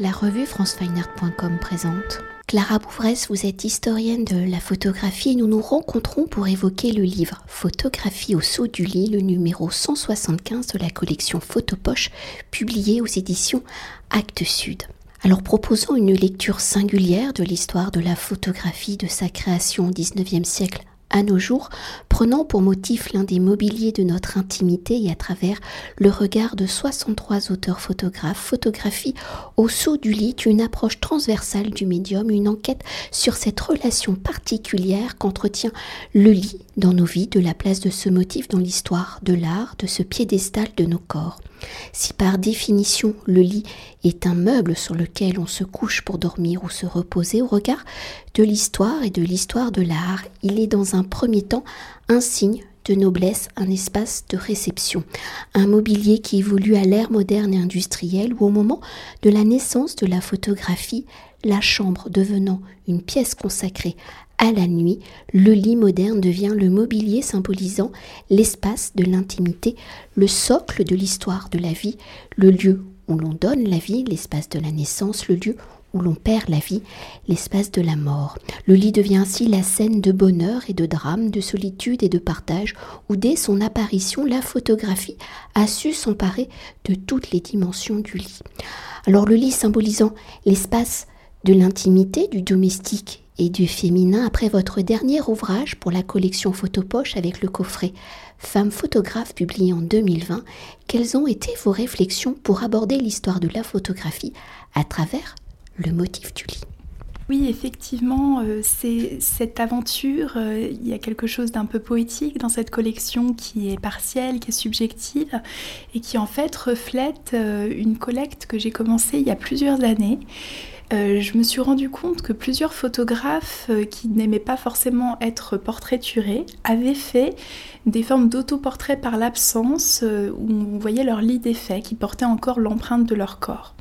La revue francefineart.com présente. Clara Bouvresse, vous êtes historienne de la photographie et nous nous rencontrons pour évoquer le livre Photographie au saut du lit, le numéro 175 de la collection Photopoche, publié aux éditions Actes Sud. Alors proposant une lecture singulière de l'histoire de la photographie de sa création au XIXe siècle à nos jours, prenant pour motif l'un des mobiliers de notre intimité et à travers le regard de 63 auteurs photographes, photographie au saut du lit, une approche transversale du médium, une enquête sur cette relation particulière qu'entretient le lit dans nos vies, de la place de ce motif dans l'histoire de l'art, de ce piédestal de nos corps. Si par définition le lit est un meuble sur lequel on se couche pour dormir ou se reposer au regard de l'histoire et de l'histoire de l'art, il est dans un premier temps un signe de noblesse, un espace de réception, un mobilier qui évolue à l'ère moderne et industrielle où au moment de la naissance de la photographie, la chambre devenant une pièce consacrée à la nuit, le lit moderne devient le mobilier symbolisant l'espace de l'intimité, le socle de l'histoire de la vie, le lieu où l'on donne la vie, l'espace de la naissance, le lieu où l'on perd la vie, l'espace de la mort. Le lit devient ainsi la scène de bonheur et de drame, de solitude et de partage, où dès son apparition, la photographie a su s'emparer de toutes les dimensions du lit. Alors le lit symbolisant l'espace de l'intimité, du domestique et du féminin après votre dernier ouvrage pour la collection Photopoche avec le coffret Femme photographe publié en 2020, quelles ont été vos réflexions pour aborder l'histoire de la photographie à travers le motif du lit? Oui, effectivement, euh, c'est cette aventure, euh, il y a quelque chose d'un peu poétique dans cette collection qui est partielle, qui est subjective et qui en fait reflète euh, une collecte que j'ai commencée il y a plusieurs années euh, je me suis rendu compte que plusieurs photographes euh, qui n'aimaient pas forcément être portraiturés avaient fait des formes d'autoportrait par l'absence euh, où on voyait leur lit d'effet qui portait encore l'empreinte de leur corps.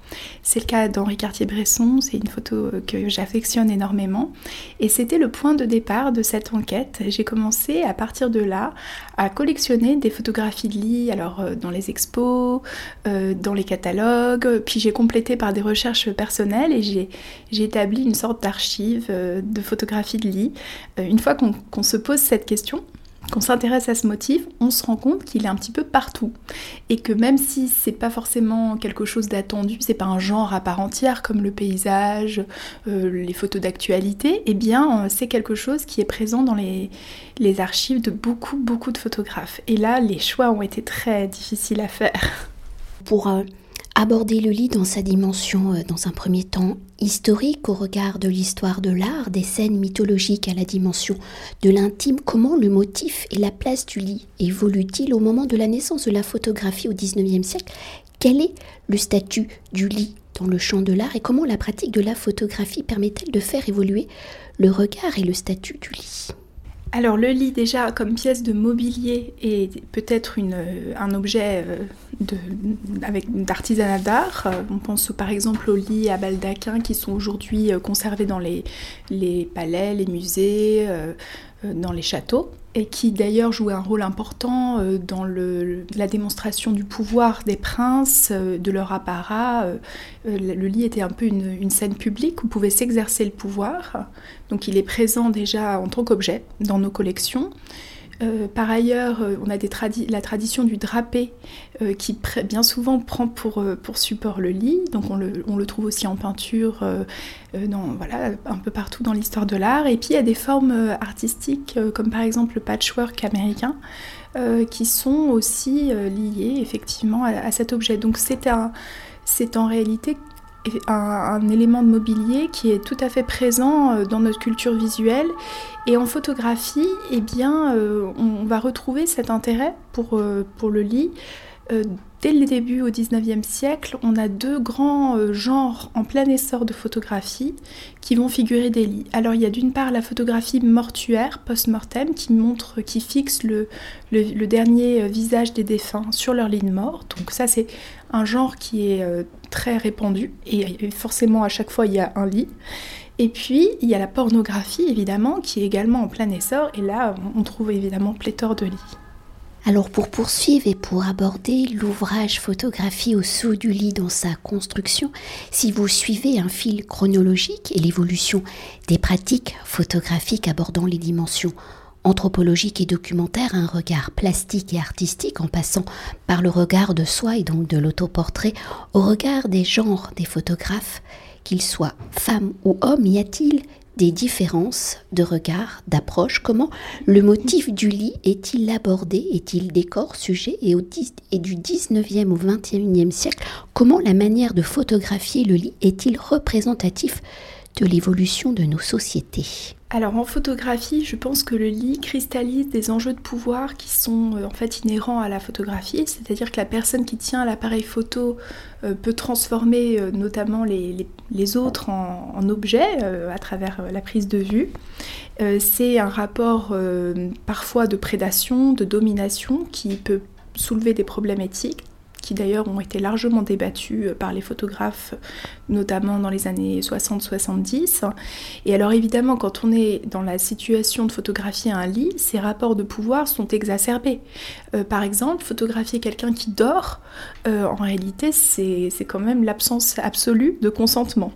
C'est le cas d'Henri Cartier-Bresson, c'est une photo euh, que j'affectionne énormément. Et c'était le point de départ de cette enquête. J'ai commencé à partir de là à collectionner des photographies de lit, alors euh, dans les expos, euh, dans les catalogues, puis j'ai complété par des recherches personnelles et j'ai établi une sorte d'archive de photographies de lit. Une fois qu'on se pose cette question, qu'on s'intéresse à ce motif, on se rend compte qu'il est un petit peu partout. Et que même si c'est pas forcément quelque chose d'attendu, c'est pas un genre à part entière comme le paysage, euh, les photos d'actualité, eh bien euh, c'est quelque chose qui est présent dans les, les archives de beaucoup, beaucoup de photographes. Et là, les choix ont été très difficiles à faire. Pour euh, aborder le lit dans sa dimension, euh, dans un premier temps, historique au regard de l'histoire de l'art, des scènes mythologiques à la dimension de l'intime, comment le motif et la place du lit évoluent-ils au moment de la naissance de la photographie au XIXe siècle? Quel est le statut du lit dans le champ de l'art et comment la pratique de la photographie permet-elle de faire évoluer le regard et le statut du lit? Alors le lit déjà comme pièce de mobilier est peut-être euh, un objet euh, d'artisanat d'art. Euh, on pense par exemple aux lits à baldaquin qui sont aujourd'hui conservés dans les, palais, les musées, dans les châteaux et qui d'ailleurs jouait un rôle important euh, dans la démonstration du pouvoir des princes, euh, de leur apparat. Euh, le lit était un peu une, scène publique où pouvait s'exercer le pouvoir. Donc il est présent déjà en tant qu'objet dans nos collections. Euh, par ailleurs, euh, on a la tradition du drapé euh, qui bien souvent prend pour, support le lit, donc on le, trouve aussi en peinture voilà, un peu partout dans l'histoire de l'art. Et puis il y a des formes artistiques comme par exemple le patchwork américain qui sont aussi liées effectivement à, à cet objet. Donc c'est en réalité un, élément de mobilier qui est tout à fait présent euh, dans notre culture visuelle. Et en photographie, eh bien, euh, on va retrouver cet intérêt pour, euh, pour le lit Dès le début au 19e siècle, on a deux grands euh, genres en plein essor de photographie qui vont figurer des lits. Alors il y a d'une part la photographie mortuaire, post-mortem, qui montre, qui fixe le, dernier euh, visage des défunts sur leur lit de mort. Donc ça c'est un genre qui est euh, très répandu et forcément à chaque fois il y a un lit. Et puis, il y a la pornographie, évidemment, qui est également en plein essor, et là, on trouve évidemment pléthore de lits. Alors pour poursuivre et pour aborder l'ouvrage Photographie au sous du lit dans sa construction, si vous suivez un fil chronologique et l'évolution des pratiques photographiques abordant les dimensions anthropologiques et documentaires, un regard plastique et artistique en passant par le regard de soi et donc de l'autoportrait au regard des genres des photographes, qu'ils soient femmes ou hommes, y a-t-il des différences de regard, d'approche. Comment le motif du lit est-il abordé Est-il décor, sujet et, du 19e au 21e siècle Comment la manière de photographier le lit est-il représentatif de l'évolution de nos sociétés? Alors en photographie, je pense que le lit cristallise des enjeux de pouvoir qui sont euh, en fait inhérents à la photographie, c'est-à-dire que la personne qui tient l'appareil photo euh, peut transformer euh, notamment les, autres en, en objets à travers la prise de vue. C'est un rapport parfois de prédation, de domination qui peut soulever des problèmes éthiques qui d'ailleurs ont été largement débattus euh, par les photographes, notamment dans les années 60-70. Et alors évidemment, quand on est dans la situation de photographier un lit, ces rapports de pouvoir sont exacerbés. Euh, par exemple, photographier quelqu'un qui dort, euh, en réalité, c'est quand même l'absence absolue de consentement.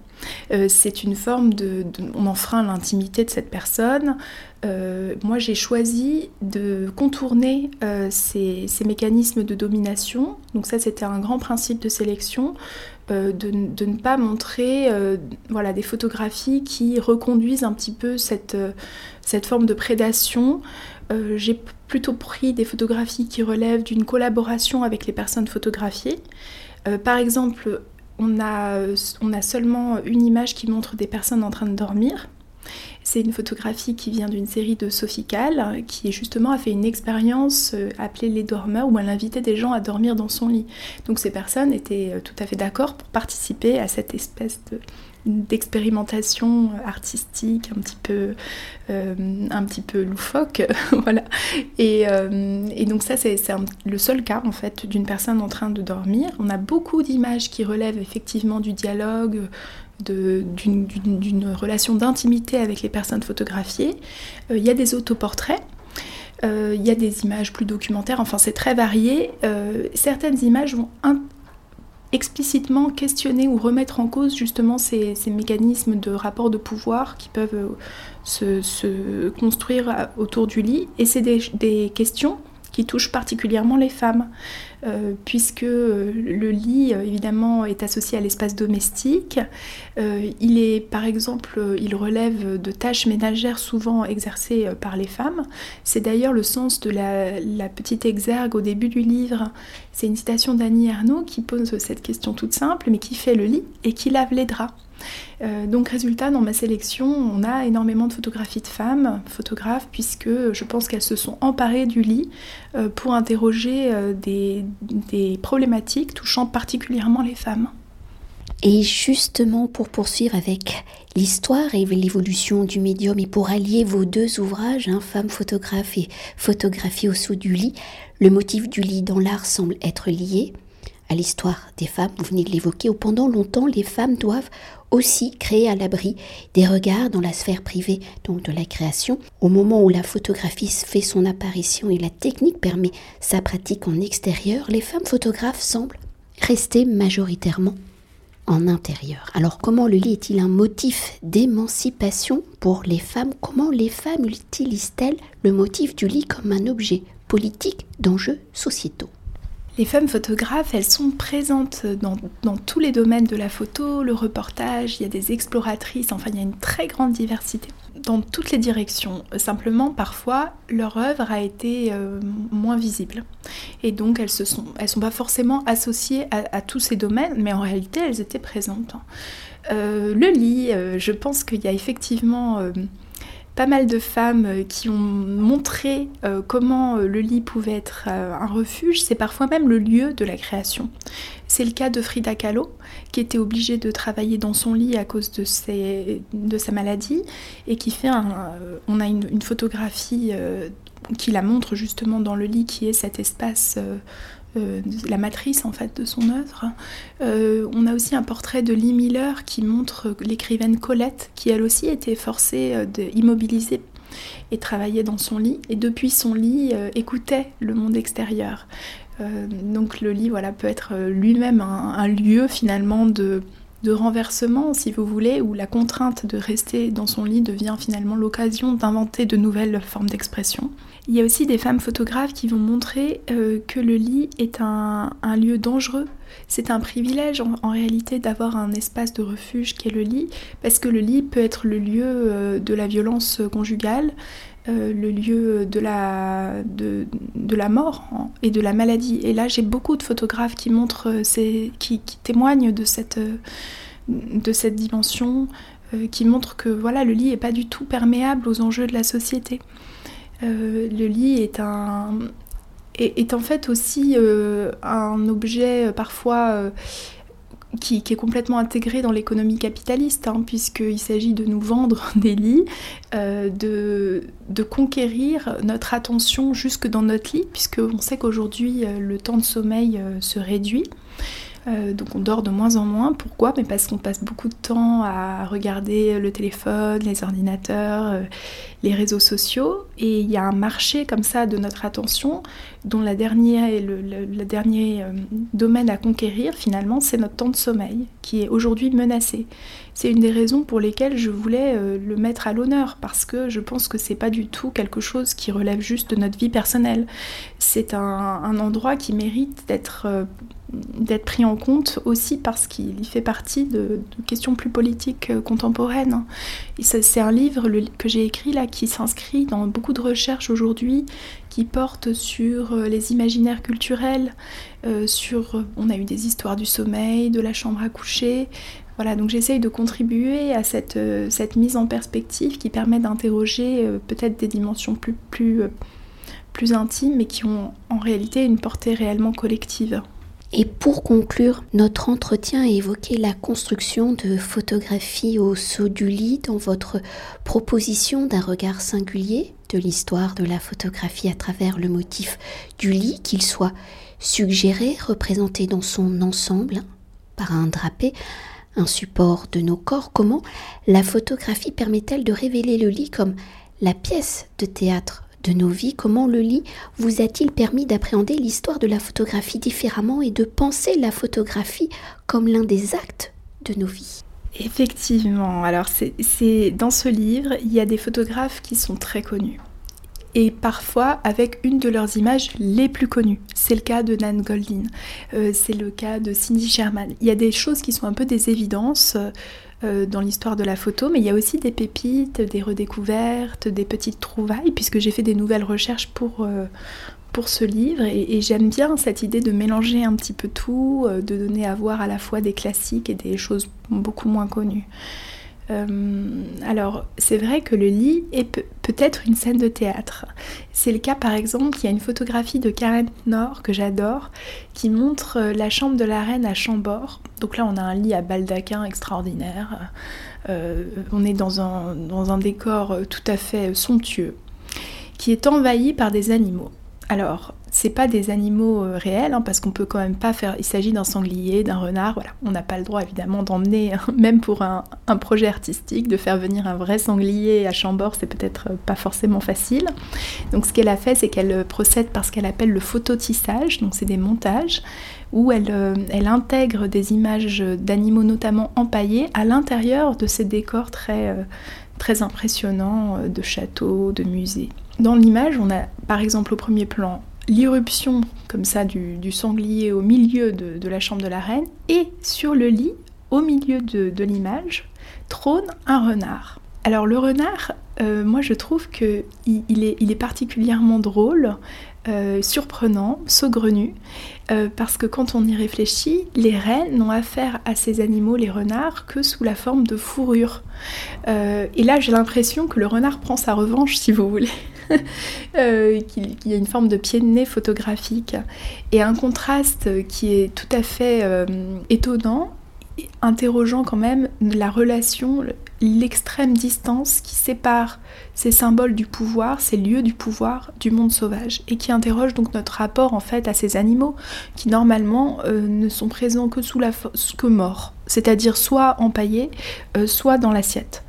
Euh, c'est une forme de, On enfreint l'intimité de cette personne. Euh, moi, j'ai choisi de contourner euh, ces, mécanismes de domination. Donc ça, c'était un grand principe de sélection. De, ne pas montrer voilà, des photographies qui reconduisent un petit peu cette, cette forme de prédation. j'ai plutôt pris des photographies qui relèvent d'une collaboration avec les personnes photographiées. par exemple, on a, seulement une image qui montre des personnes en train de dormir. C'est une photographie qui vient d'une série de Sophie Kahl, qui justement a fait une expérience euh, appelée Les Dormeurs, où elle invitait des gens à dormir dans son lit. Donc ces personnes étaient euh, tout à fait d'accord pour participer à cette espèce de, d'expérimentation artistique un petit peu, euh, loufoque. voilà. Et, euh, et, donc ça, c'est le seul cas en fait d'une personne en train de dormir. On a beaucoup d'images qui relèvent effectivement du dialogue, d'une relation d'intimité avec les personnes photographiées. Euh, il y a des autoportraits. Il y a des images plus documentaires, enfin c'est très varié. certaines images vont explicitement questionner ou remettre en cause justement ces, mécanismes de rapport de pouvoir qui peuvent euh, se, construire autour du lit. Et c'est des, questions qui touchent particulièrement les femmes. Euh, puisque euh, le lit euh, évidemment est associé à l'espace domestique. il est par exemple, il relève de tâches ménagères souvent exercées par les femmes. C'est d'ailleurs le sens de la, petite exergue au début du livre. C'est une citation d'Annie Ernaux qui pose cette question toute simple, mais qui fait le lit et qui lave les draps. Euh, donc résultat, dans ma sélection, on a énormément de photographies de femmes, photographes, puisque je pense qu'elles se sont emparées du lit euh, pour interroger euh, des, problématiques touchant particulièrement les femmes. Et justement, pour poursuivre avec l'histoire et l'évolution du médium et pour allier vos deux ouvrages, hein, Femme et Photographie au sous du lit, le motif du lit dans l'art semble être lié à l'histoire des femmes, vous venez de l'évoquer, où pendant longtemps les femmes doivent aussi créer à l'abri des regards dans la sphère privée donc de la création. Au moment où la photographie fait son apparition et la technique permet sa pratique en extérieur, les femmes photographes semblent rester majoritairement en intérieur. Alors comment le lit est-il un motif d'émancipation pour les femmes? Comment les femmes utilisent-elles le motif du lit comme un objet politique d'enjeux sociétaux? Les femmes photographes, elles sont présentes dans, tous les domaines de la photo, le reportage, il y a des exploratrices, enfin il y a une très grande diversité dans toutes les directions. Simplement, parfois, leur œuvre a été euh, moins visible. Et donc, elles ne sont, pas forcément associées à, tous ces domaines, mais en réalité, elles étaient présentes. Euh, le lit, euh, je pense qu'il y a effectivement pas mal de femmes euh, qui ont montré euh, comment euh, le lit pouvait être un refuge, c'est parfois même le lieu de la création. C'est le cas de Frida Kahlo, qui était obligée de travailler dans son lit à cause de, de sa maladie, et qui fait un... on a une, photographie qui la montre justement dans le lit, qui est cet espace euh, la matrice en fait de son œuvre. Euh, on a aussi un portrait de Lee Miller qui montre l'écrivaine Colette, qui elle aussi était forcée euh, d'immobiliser et travaillait dans son lit et depuis son lit écoutait le monde extérieur. donc le lit voilà, peut être lui-même un, lieu finalement de, de renversement, si vous voulez, où la contrainte de rester dans son lit devient finalement l'occasion d'inventer de nouvelles formes d'expression. Il y a aussi des femmes photographes qui vont montrer euh, que le lit est un, lieu dangereux. C'est un privilège en, réalité d'avoir un espace de refuge qui est le lit, parce que le lit peut être le lieu euh, de la violence conjugale, euh, le lieu de la, de, la mort et de la maladie. Et là, j'ai beaucoup de photographes qui montrent, qui, témoignent de cette, de cette dimension, qui montrent que voilà, le lit n'est pas du tout perméable aux enjeux de la société. Euh, le lit est un est, en fait aussi euh, un objet euh, parfois qui, est complètement intégré dans l'économie capitaliste, hein, puisqu'il s'agit de nous vendre des lits, de, de, conquérir notre attention jusque dans notre lit, puisqu'on sait qu'aujourd'hui le temps de sommeil se réduit. Euh, donc on dort de moins en moins. Pourquoi? Mais parce qu'on passe beaucoup de temps à regarder le téléphone, les ordinateurs, euh, les réseaux sociaux. Et il y a un marché comme ça de notre attention dont la dernière, le, le, dernier euh, domaine à conquérir finalement, c'est notre temps de sommeil qui est aujourd'hui menacé. C'est une des raisons pour lesquelles je voulais le mettre à l'honneur parce que je pense que c'est pas du tout quelque chose qui relève juste de notre vie personnelle. C'est un, endroit qui mérite d'être d'être pris en compte aussi parce qu'il fait partie de, questions plus politiques euh, contemporaines. C'est un livre que j'ai écrit là qui s'inscrit dans beaucoup de recherches aujourd'hui qui portent sur euh, les imaginaires culturels, euh, sur on a eu des histoires du sommeil, de la chambre à coucher. Voilà, donc j'essaye de contribuer à cette, cette mise en perspective qui permet d'interroger peut-être des dimensions plus, plus, plus intimes mais qui ont en réalité une portée réellement collective. Et pour conclure, notre entretien a évoqué la construction de photographies au saut du lit dans votre proposition d'un regard singulier l'histoire de la photographie à travers le motif du lit, qu'il soit suggéré, représenté dans son ensemble par un drapé, un support de nos corps. Comment la photographie permet-elle de révéler le lit comme la pièce de théâtre de nos vies, comment le lit vous a-t-il permis d'appréhender l'histoire de la photographie différemment et de penser la photographie comme l'un des actes de nos vies? Effectivement, alors c'est dans ce livre, il y a des photographes qui sont très connus et parfois avec une de leurs images les plus connues. C'est le cas de Nan Goldin, euh, c'est le cas de Cindy Sherman. Il y a des choses qui sont un peu des évidences. Euh, dans l'histoire de la photo, mais il y a aussi des pépites, des redécouvertes, des petites trouvailles, puisque j'ai fait des nouvelles recherches pour, euh, pour ce livre, et, j'aime bien cette idée de mélanger un petit peu tout, euh, de donner à voir à la fois des classiques et des choses beaucoup moins connues. Euh, alors, c'est vrai que le lit est peut-être une scène de théâtre. C'est le cas, par exemple, il y a une photographie de Karen Nord que j'adore, qui montre euh, la chambre de la reine à Chambord. Donc là, on a un lit à baldaquin extraordinaire. On est dans un, dans un décor tout à fait somptueux, qui est envahi par des animaux. Alors, c'est pas des animaux euh, réels, hein, parce qu'on peut quand même pas faire. Il s'agit d'un sanglier, d'un renard, voilà. On n'a pas le droit évidemment d'emmener, même pour un, projet artistique, de faire venir un vrai sanglier à Chambord, c'est peut-être euh, pas forcément facile. Donc ce qu'elle a fait, c'est qu'elle euh, procède par ce qu'elle appelle le phototissage, donc c'est des montages où elle, elle intègre des images d'animaux notamment empaillés à l'intérieur de ces décors très, très impressionnants de châteaux, de musées. Dans l'image, on a par exemple au premier plan l'irruption comme ça du, sanglier au milieu de, la chambre de la reine et sur le lit, au milieu de, l'image, trône un renard. Alors le renard, euh, moi je trouve est, il est, particulièrement drôle, euh, surprenant, saugrenu, euh, parce que quand on y réfléchit, les reines n'ont affaire à ces animaux, les renards, que sous la forme de fourrure. et là j'ai l'impression que le renard prend sa revanche, si vous voulez. Euh, qu'il y a une forme de pied de nez photographique. Et un contraste qui est tout à fait euh, étonnant, interrogeant quand même la relation, l'extrême distance qui sépare ces symboles du pouvoir, ces lieux du pouvoir du monde sauvage. Et qui interroge donc notre rapport en fait à ces animaux qui normalement euh, ne sont présents que sous la que morts, c'est-à-dire soit empaillés, soit dans l'assiette.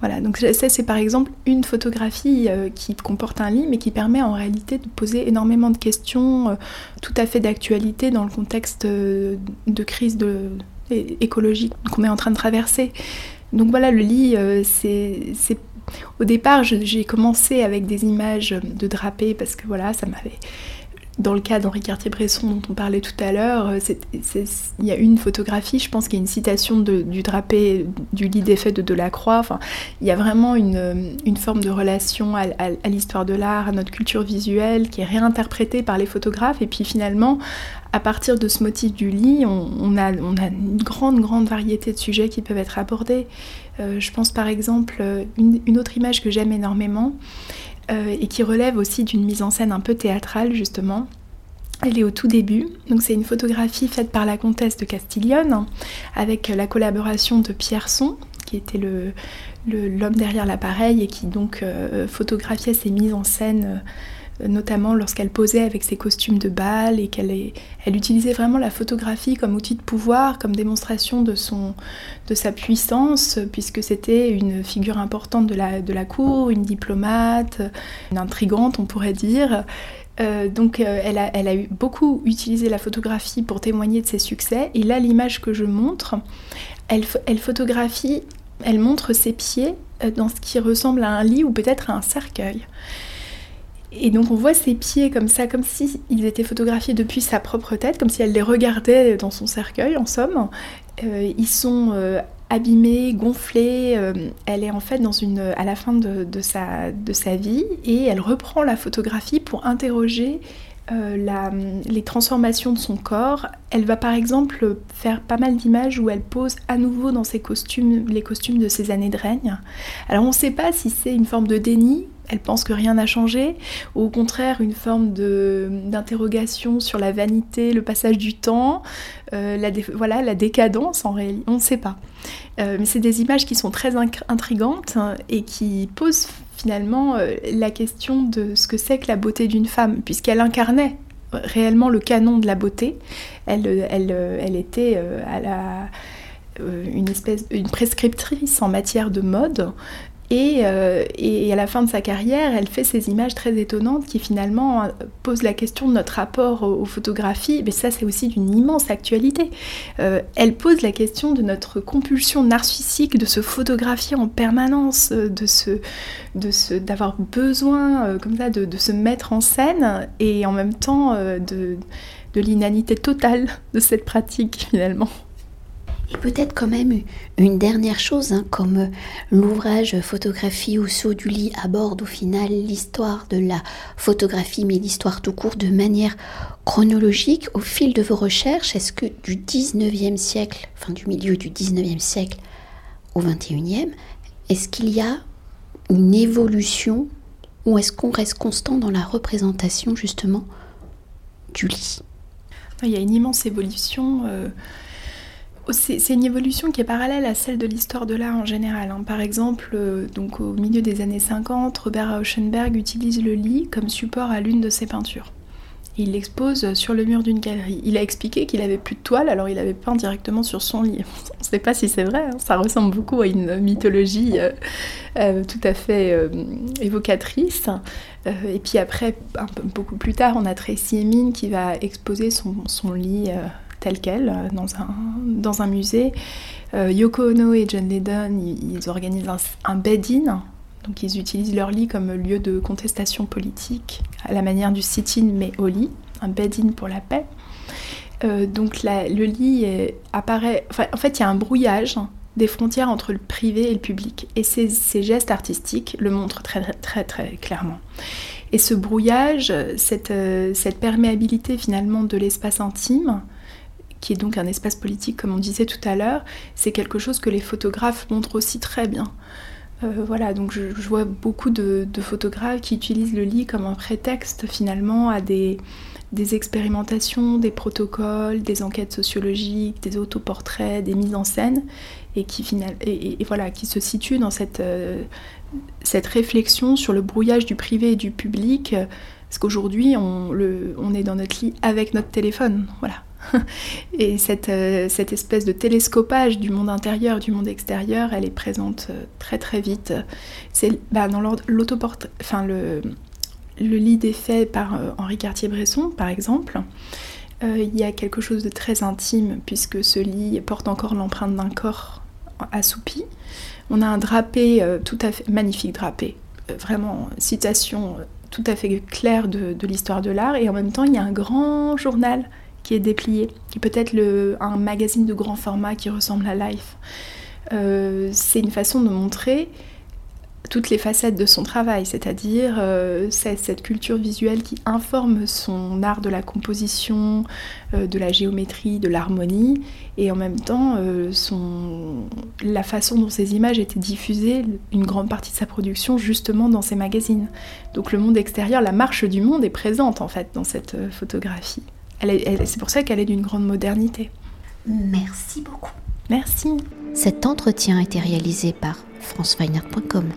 Voilà, donc ça c'est par exemple une photographie euh, qui comporte un lit, mais qui permet en réalité de poser énormément de questions euh, tout à fait d'actualité dans le contexte euh, de crise écologique qu'on est en train de traverser. Donc voilà, le lit, c'est au départ, j'ai commencé avec des images de drapés parce que voilà, ça m'avait dans le cas d'Henri Cartier-Bresson dont on parlait tout à l'heure, euh, il y a une photographie, je pense qu'il y a une citation du drapé du lit des de Delacroix. Enfin, il y a vraiment une, une forme de relation à, l'histoire de l'art, à notre culture visuelle qui est réinterprétée par les photographes. Et puis finalement, à partir de ce motif du lit, on, a, une grande, grande variété de sujets qui peuvent être abordés. Euh, je pense par exemple, une autre image que j'aime énormément, euh, et qui relève aussi d'une mise en scène un peu théâtrale justement. Elle est au tout début, donc c'est une photographie faite par la comtesse de Castiglione avec la collaboration de Pierson, qui était l'homme derrière l'appareil et qui donc euh, photographiait ces mises en scène notamment lorsqu'elle posait avec ses costumes de bal et qu'elle elle utilisait vraiment la photographie comme outil de pouvoir, comme démonstration de, son, de sa puissance, puisque c'était une figure importante de la, de la cour, une diplomate, une intrigante on pourrait dire. Euh, donc euh, elle, a, beaucoup utilisé la photographie pour témoigner de ses succès. Et là, l'image que je montre, elle, elle photographie, elle montre ses pieds euh, dans ce qui ressemble à un lit ou peut-être à un cercueil. Et donc on voit ses pieds comme ça, comme si ils étaient photographiés depuis sa propre tête, comme si elle les regardait dans son cercueil en somme. Euh, ils sont euh, abîmés, gonflés. Euh, elle est en fait dans une, à la fin de, sa, de sa vie et elle reprend la photographie pour interroger la, les transformations de son corps. Elle va par exemple faire pas mal d'images où elle pose à nouveau dans ses costumes, les costumes de ses années de règne. Alors on ne sait pas si c'est une forme de déni elle pense que rien n'a changé, au contraire une forme d'interrogation sur la vanité, le passage du temps, euh, la, voilà, la décadence en réalité, on ne sait pas. Euh, mais c'est des images qui sont très intrigantes hein, et qui posent finalement euh, la question de ce que c'est que la beauté d'une femme, puisqu'elle incarnait réellement le canon de la beauté. Elle, était une prescriptrice en matière de mode euh, et, à la fin de sa carrière, elle fait ces images très étonnantes qui finalement euh, posent la question de notre rapport aux, photographies. Mais ça, c'est aussi d'une immense actualité. Euh, elle pose la question de notre compulsion narcissique de se photographier en permanence, de se, d'avoir besoin comme ça de, se mettre en scène et en même temps de l'inanité totale de cette pratique finalement. Et peut-être quand même une dernière chose, hein, comme euh, l'ouvrage Photographie au saut du lit aborde au final l'histoire de la photographie, mais l'histoire tout court de manière chronologique au fil de vos recherches. Est-ce que du 19e siècle, enfin du milieu du 19e siècle au 21e, est-ce qu'il y a une évolution ou est-ce qu'on reste constant dans la représentation justement du lit? Il y a une immense évolution. Euh, c'est une évolution qui est parallèle à celle de l'histoire de l'art en général. Hein. Par exemple, euh, donc au milieu des années 50, Robert Rauschenberg utilise le lit comme support à l'une de ses peintures. Il l'expose sur le mur d'une galerie. Il a expliqué qu'il avait plus de toile, alors il avait peint directement sur son lit. On ne sait pas si c'est vrai, hein. ça ressemble beaucoup à une mythologie euh, euh, tout à fait évocatrice. et puis après, beaucoup plus tard, on a Tracy Emin qui va exposer son lit tel quel euh, dans un, musée. Euh, Yoko Ono et John Lennon, ils, organisent un, bed-in, donc ils utilisent leur lit comme lieu de contestation politique, à la manière du sit-in mais au lit, un bed-in pour la paix. Euh, donc le lit apparaît, en fait il y a un brouillage des frontières entre le privé et le public. Et ces, gestes artistiques le montrent très très clairement. Et ce brouillage, cette, cette perméabilité finalement de l'espace intime, qui est donc un espace politique comme on disait tout à l'heure, c'est quelque chose que les photographes montrent aussi très bien. Euh, voilà, donc je, vois beaucoup de, photographes qui utilisent le lit comme un prétexte finalement à des, expérimentations, des protocoles, des enquêtes sociologiques, des autoportraits, des mises en scène, et qui, voilà, qui se situent dans cette, euh, cette réflexion sur le brouillage du privé et du public Parce qu'aujourd'hui, on, on est dans notre lit avec notre téléphone. Voilà. Et cette, euh, cette, espèce de télescopage du monde intérieur, du monde extérieur, elle est présente euh, très très vite. C'est bah, dans l'autoportrait, enfin le, le lit défait par euh, Henri Cartier-Bresson, par exemple. il y a quelque chose de très intime puisque ce lit porte encore l'empreinte d'un corps assoupi. On a un drapé tout à fait magnifique drapé, vraiment citation tout à fait claire de l'histoire de l'art et en même temps il y a un grand journal qui est déplié, qui peut être le, un magazine de grand format qui ressemble à Life. Euh, c'est une façon de montrer toutes les facettes de son travail, c'est-à-dire euh, cette culture visuelle qui informe son art de la composition, euh, de la géométrie, de l'harmonie, et en même temps la façon dont ces images étaient diffusées, une grande partie de sa production justement dans ces magazines. Donc le monde extérieur, la marche du monde est présente en fait dans cette photographie c'est pour ça qu'elle est d'une grande modernité. Merci beaucoup. Merci. Cet entretien a été réalisé par franceweiner.com.